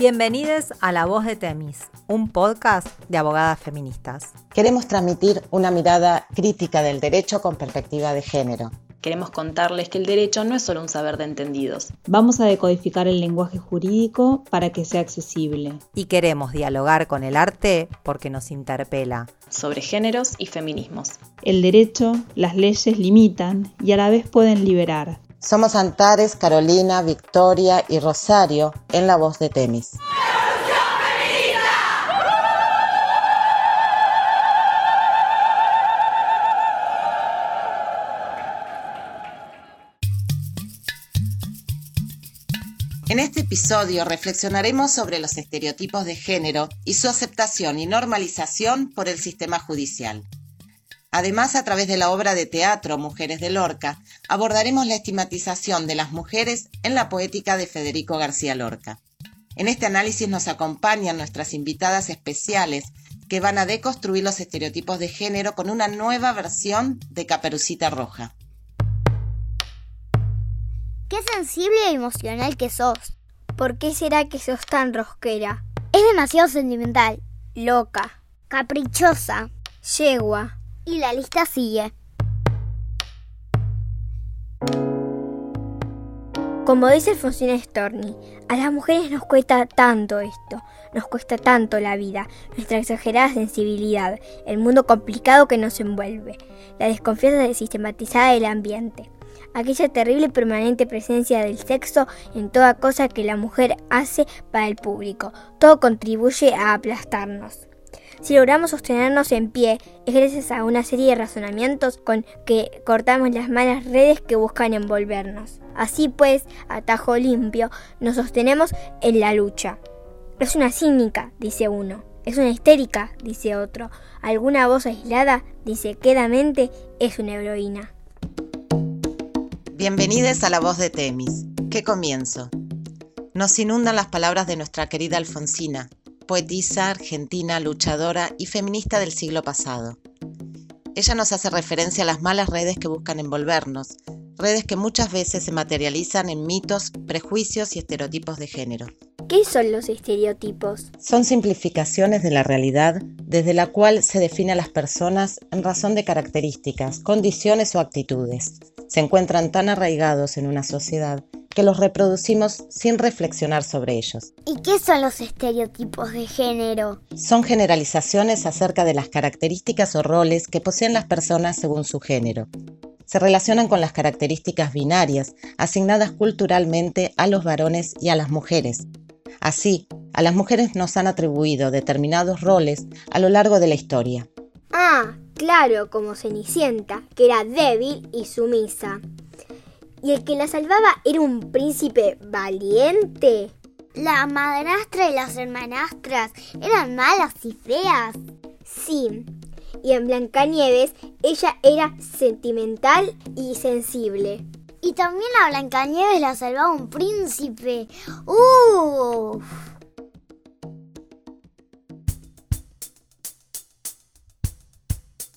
Bienvenidos a La Voz de Temis, un podcast de abogadas feministas. Queremos transmitir una mirada crítica del derecho con perspectiva de género. Queremos contarles que el derecho no es solo un saber de entendidos. Vamos a decodificar el lenguaje jurídico para que sea accesible. Y queremos dialogar con el arte porque nos interpela. Sobre géneros y feminismos. El derecho, las leyes limitan y a la vez pueden liberar. Somos Antares, Carolina, Victoria y Rosario en la voz de Temis. En este episodio reflexionaremos sobre los estereotipos de género y su aceptación y normalización por el sistema judicial. Además, a través de la obra de teatro Mujeres de Lorca, abordaremos la estigmatización de las mujeres en la poética de Federico García Lorca. En este análisis nos acompañan nuestras invitadas especiales que van a deconstruir los estereotipos de género con una nueva versión de Caperucita Roja. Qué sensible y emocional que sos. ¿Por qué será que sos tan rosquera? Es demasiado sentimental, loca, caprichosa, yegua, y la lista sigue. Como dice Alfonsina Storni, a las mujeres nos cuesta tanto esto, nos cuesta tanto la vida, nuestra exagerada sensibilidad, el mundo complicado que nos envuelve, la desconfianza sistematizada del ambiente, aquella terrible y permanente presencia del sexo en toda cosa que la mujer hace para el público, todo contribuye a aplastarnos. Si logramos sostenernos en pie, es gracias a una serie de razonamientos con que cortamos las malas redes que buscan envolvernos. Así pues, a tajo limpio, nos sostenemos en la lucha. Es una cínica, dice uno. Es una histérica, dice otro. Alguna voz aislada dice quedamente es una heroína. Bienvenidos a la voz de Temis. ¿Qué comienzo? Nos inundan las palabras de nuestra querida Alfonsina, poetisa argentina, luchadora y feminista del siglo pasado. Ella nos hace referencia a las malas redes que buscan envolvernos, redes que muchas veces se materializan en mitos, prejuicios y estereotipos de género. ¿Qué son los estereotipos? Son simplificaciones de la realidad desde la cual se define a las personas en razón de características, condiciones o actitudes. Se encuentran tan arraigados en una sociedad que los reproducimos sin reflexionar sobre ellos. ¿Y qué son los estereotipos de género? Son generalizaciones acerca de las características o roles que poseen las personas según su género. Se relacionan con las características binarias asignadas culturalmente a los varones y a las mujeres. Así, a las mujeres nos han atribuido determinados roles a lo largo de la historia. Ah, claro, como Cenicienta, que era débil y sumisa y el que la salvaba era un príncipe valiente. La madrastra y las hermanastras eran malas y feas. Sí, y en Blancanieves ella era sentimental y sensible. Y también a Blancanieves la salvaba un príncipe. ¡Uf!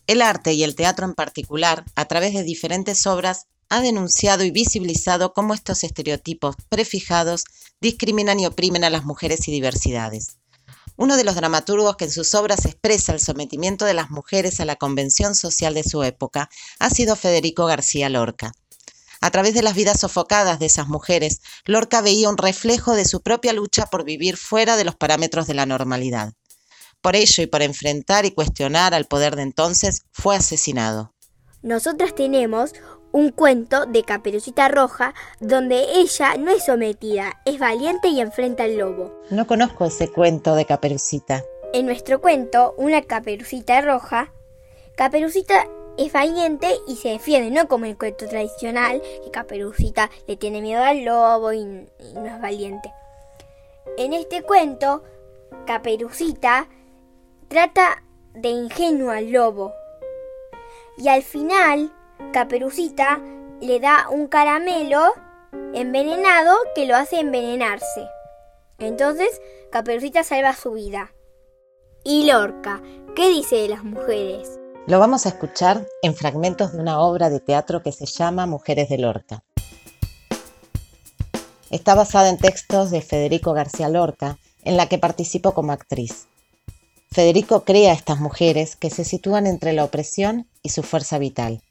El arte y el teatro en particular, a través de diferentes obras, ha denunciado y visibilizado cómo estos estereotipos prefijados discriminan y oprimen a las mujeres y diversidades. Uno de los dramaturgos que en sus obras expresa el sometimiento de las mujeres a la convención social de su época ha sido Federico García Lorca. A través de las vidas sofocadas de esas mujeres, Lorca veía un reflejo de su propia lucha por vivir fuera de los parámetros de la normalidad. Por ello y por enfrentar y cuestionar al poder de entonces, fue asesinado. Nosotras tenemos un cuento de Caperucita Roja donde ella no es sometida, es valiente y enfrenta al lobo. No conozco ese cuento de Caperucita. En nuestro cuento, una Caperucita Roja, Caperucita es valiente y se defiende, no como el cuento tradicional, que Caperucita le tiene miedo al lobo y, y no es valiente. En este cuento, Caperucita trata de ingenuo al lobo. Y al final, Caperucita le da un caramelo envenenado que lo hace envenenarse. Entonces, Caperucita salva su vida. Y Lorca, ¿qué dice de las mujeres? Lo vamos a escuchar en fragmentos de una obra de teatro que se llama Mujeres de Lorca. Está basada en textos de Federico García Lorca en la que participó como actriz. Federico crea a estas mujeres que se sitúan entre la opresión y su fuerza vital.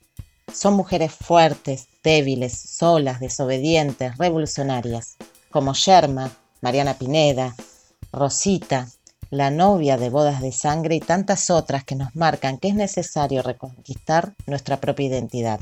Son mujeres fuertes, débiles, solas, desobedientes, revolucionarias, como Sherma, Mariana Pineda, Rosita, la novia de bodas de sangre y tantas otras que nos marcan que es necesario reconquistar nuestra propia identidad.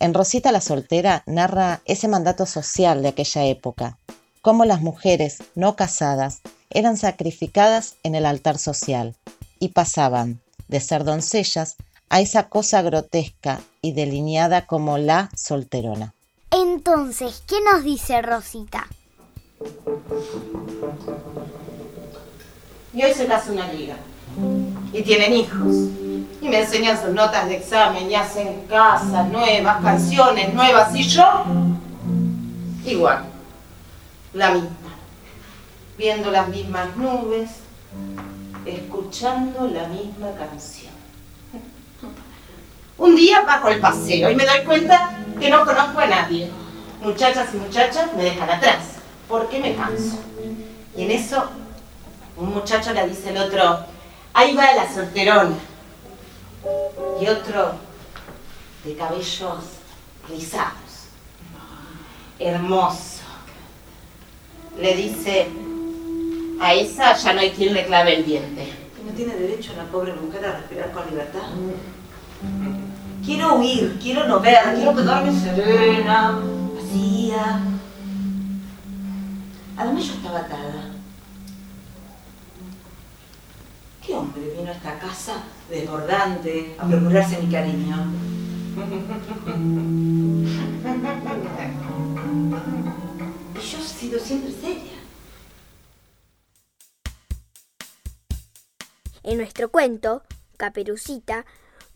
En Rosita la soltera narra ese mandato social de aquella época, cómo las mujeres no casadas eran sacrificadas en el altar social y pasaban de ser doncellas a esa cosa grotesca y delineada como la solterona. Entonces, ¿qué nos dice Rosita? Y hoy se casa una liga. Y tienen hijos. Y me enseñan sus notas de examen y hacen casas nuevas, canciones nuevas. Y yo, igual, la misma. Viendo las mismas nubes, escuchando la misma canción. Día bajo el paseo y me doy cuenta que no conozco a nadie. Muchachas y muchachas me dejan atrás, porque me canso. Y en eso un muchacho le dice al otro, ahí va la solterona. Y otro de cabellos rizados, hermoso. Le dice, a esa ya no hay quien le clave el diente. ¿No tiene derecho la pobre mujer a respirar con libertad? Quiero huir, quiero no ver, quiero quedarme serena, vacía. Además yo estaba atada. ¿Qué hombre vino a esta casa desbordante a procurarse mi cariño? Y yo he sido siempre seria. En nuestro cuento, Caperucita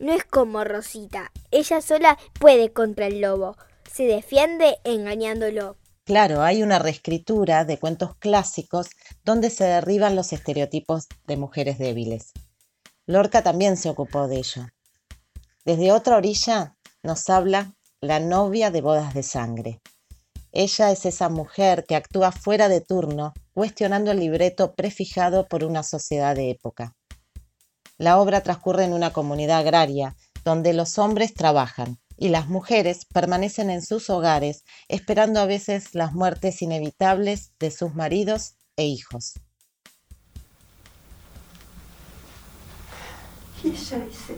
no es como Rosita. Ella sola puede contra el lobo. Se defiende engañándolo. Claro, hay una reescritura de cuentos clásicos donde se derriban los estereotipos de mujeres débiles. Lorca también se ocupó de ello. Desde otra orilla nos habla la novia de bodas de sangre. Ella es esa mujer que actúa fuera de turno, cuestionando el libreto prefijado por una sociedad de época. La obra transcurre en una comunidad agraria, donde los hombres trabajan, y las mujeres permanecen en sus hogares esperando a veces las muertes inevitables de sus maridos e hijos. Y ella dice,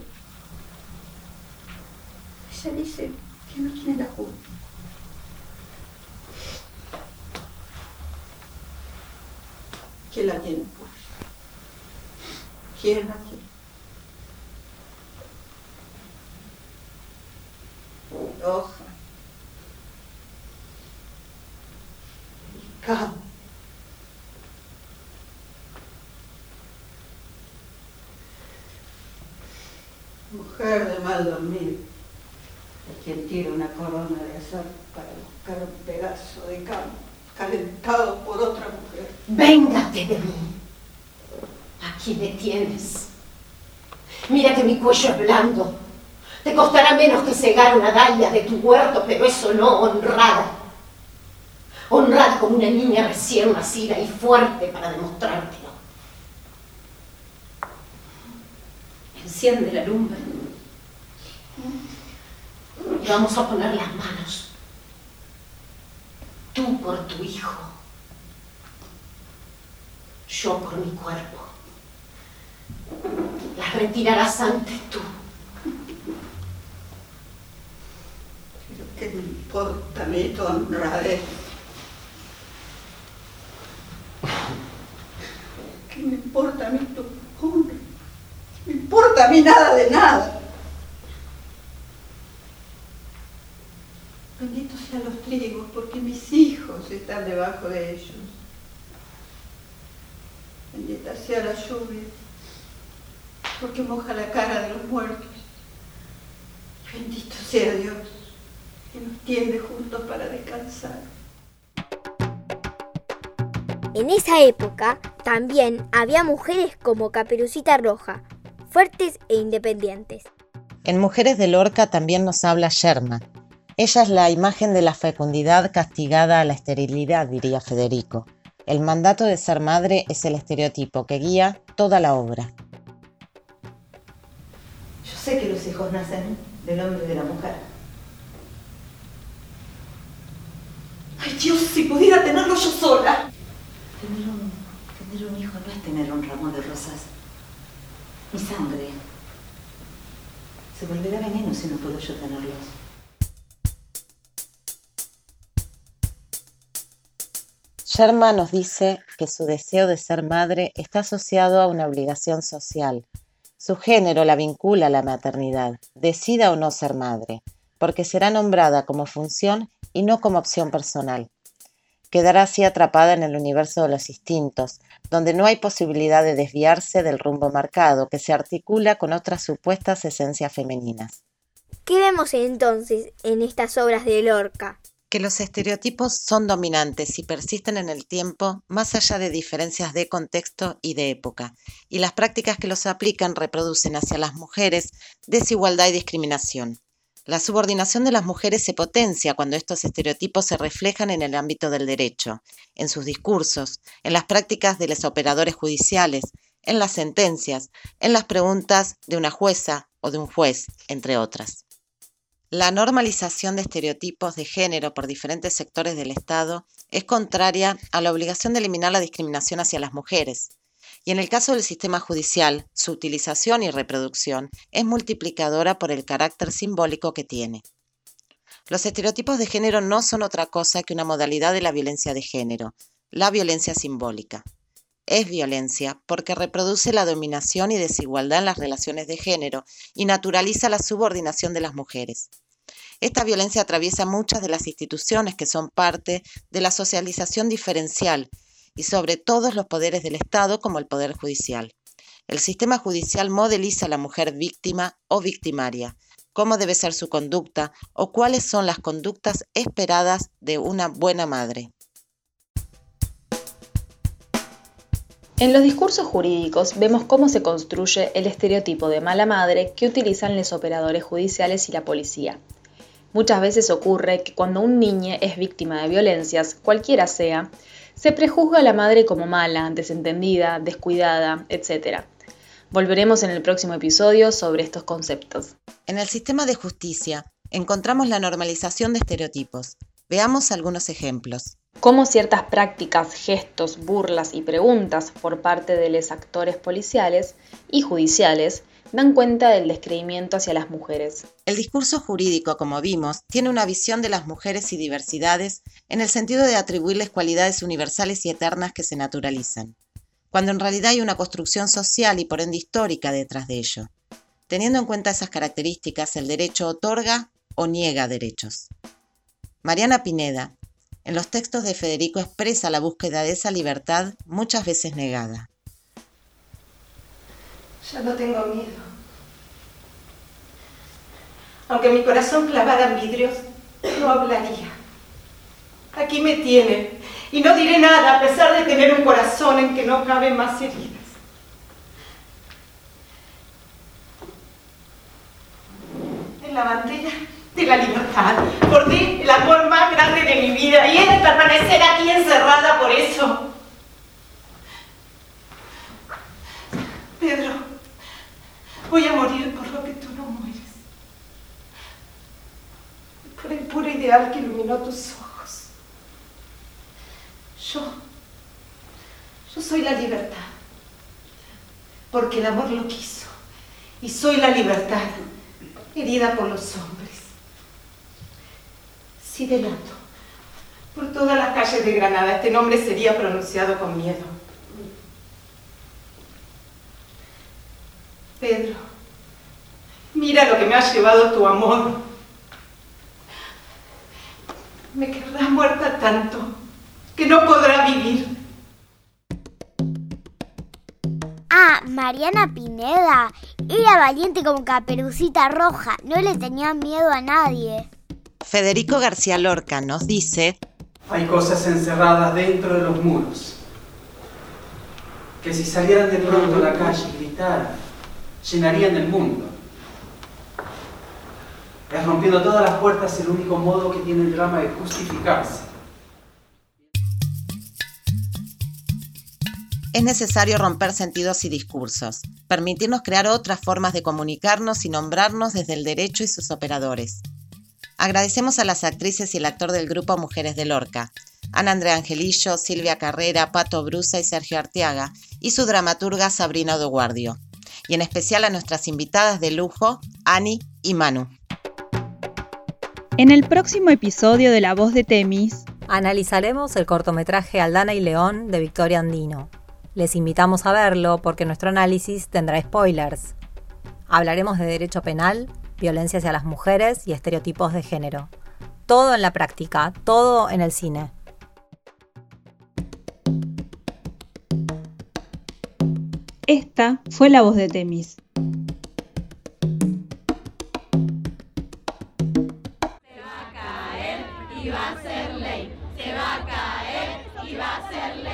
ella dice que no tiene la culpa. ¿Quién la tiene pues? ¿Quién la tiene? Hoja. Delicado. Mujer de mal dormir, quien tira una corona de azar para buscar un pedazo de campo calentado por otra mujer. Véngate de mí. Aquí me tienes. Mira que mi cuello es blando. Te costará menos que cegar una dalia de tu huerto, pero eso no honrada. Honrada como una niña recién nacida y fuerte para demostrártelo. Enciende la lumbre. Y vamos a poner las manos. Tú por tu hijo. Yo por mi cuerpo. Las retirarás antes tú. Pero ¿qué me importa a mí tu honradez? ¿Qué me importa a mí tu? ¿Qué me importa a mí nada de nada? Benditos sean los trigos, porque mis hijos están debajo de ellos. Bendita sea la lluvia, porque moja la cara de los muertos. Bendito sea Dios, que nos tiende juntos para descansar. En esa época también había mujeres como Caperucita Roja, fuertes e independientes. En Mujeres de Lorca también nos habla Sherma. Ella es la imagen de la fecundidad castigada a la esterilidad, diría Federico. El mandato de ser madre es el estereotipo que guía toda la obra. Yo sé que los hijos nacen del hombre y de la mujer. Ay Dios, si pudiera tenerlo yo sola. Tener un, tener un hijo no es tener un ramo de rosas. Mi sangre. Se volverá veneno si no puedo yo tenerlos. Sherma nos dice que su deseo de ser madre está asociado a una obligación social. Su género la vincula a la maternidad, decida o no ser madre, porque será nombrada como función y no como opción personal. Quedará así atrapada en el universo de los instintos, donde no hay posibilidad de desviarse del rumbo marcado que se articula con otras supuestas esencias femeninas. ¿Qué vemos entonces en estas obras de Lorca? que los estereotipos son dominantes y persisten en el tiempo más allá de diferencias de contexto y de época, y las prácticas que los aplican reproducen hacia las mujeres desigualdad y discriminación. La subordinación de las mujeres se potencia cuando estos estereotipos se reflejan en el ámbito del derecho, en sus discursos, en las prácticas de los operadores judiciales, en las sentencias, en las preguntas de una jueza o de un juez, entre otras. La normalización de estereotipos de género por diferentes sectores del Estado es contraria a la obligación de eliminar la discriminación hacia las mujeres. Y en el caso del sistema judicial, su utilización y reproducción es multiplicadora por el carácter simbólico que tiene. Los estereotipos de género no son otra cosa que una modalidad de la violencia de género, la violencia simbólica. Es violencia porque reproduce la dominación y desigualdad en las relaciones de género y naturaliza la subordinación de las mujeres. Esta violencia atraviesa muchas de las instituciones que son parte de la socialización diferencial y sobre todos los poderes del Estado como el Poder Judicial. El sistema judicial modeliza a la mujer víctima o victimaria, cómo debe ser su conducta o cuáles son las conductas esperadas de una buena madre. En los discursos jurídicos vemos cómo se construye el estereotipo de mala madre que utilizan los operadores judiciales y la policía. Muchas veces ocurre que cuando un niño es víctima de violencias, cualquiera sea, se prejuzga a la madre como mala, desentendida, descuidada, etc. Volveremos en el próximo episodio sobre estos conceptos. En el sistema de justicia encontramos la normalización de estereotipos. Veamos algunos ejemplos cómo ciertas prácticas, gestos, burlas y preguntas por parte de los actores policiales y judiciales dan cuenta del descreimiento hacia las mujeres. El discurso jurídico, como vimos, tiene una visión de las mujeres y diversidades en el sentido de atribuirles cualidades universales y eternas que se naturalizan, cuando en realidad hay una construcción social y por ende histórica detrás de ello. Teniendo en cuenta esas características, el derecho otorga o niega derechos. Mariana Pineda, en los textos de Federico expresa la búsqueda de esa libertad muchas veces negada. Ya no tengo miedo. Aunque mi corazón clavara en vidrios, no hablaría. Aquí me tienen y no diré nada a pesar de tener un corazón en que no caben más heridas. En la bandera de la libertad. Bordé el amor más grande de mi vida y he de permanecer aquí encerrada por eso. Pedro, voy a morir por lo que tú no mueres. Por el puro ideal que iluminó tus ojos. Yo, yo soy la libertad. Porque el amor lo quiso. Y soy la libertad, herida por los hombres si delato. Por todas las calles de Granada este nombre sería pronunciado con miedo. Pedro, mira lo que me ha llevado tu amor. Me querrá muerta tanto que no podrá vivir. Ah, Mariana Pineda era valiente como caperucita roja, no le tenía miedo a nadie. Federico García Lorca nos dice, hay cosas encerradas dentro de los muros, que si salieran de pronto a la calle y gritaran, llenarían el mundo. Es rompiendo todas las puertas el único modo que tiene el drama de justificarse. es necesario romper sentidos y discursos, permitirnos crear otras formas de comunicarnos y nombrarnos desde el derecho y sus operadores. Agradecemos a las actrices y el actor del grupo Mujeres de Lorca, Ana Andrea Angelillo, Silvia Carrera, Pato Brusa y Sergio Arteaga, y su dramaturga Sabrina Odoguardio. Y en especial a nuestras invitadas de lujo, Ani y Manu. En el próximo episodio de La Voz de Temis, analizaremos el cortometraje Aldana y León de Victoria Andino. Les invitamos a verlo porque nuestro análisis tendrá spoilers. Hablaremos de derecho penal, violencia hacia las mujeres y estereotipos de género. Todo en la práctica, todo en el cine. Esta fue la voz de Temis. Se va a caer y va a ser ley. Se va a caer y va a ser ley.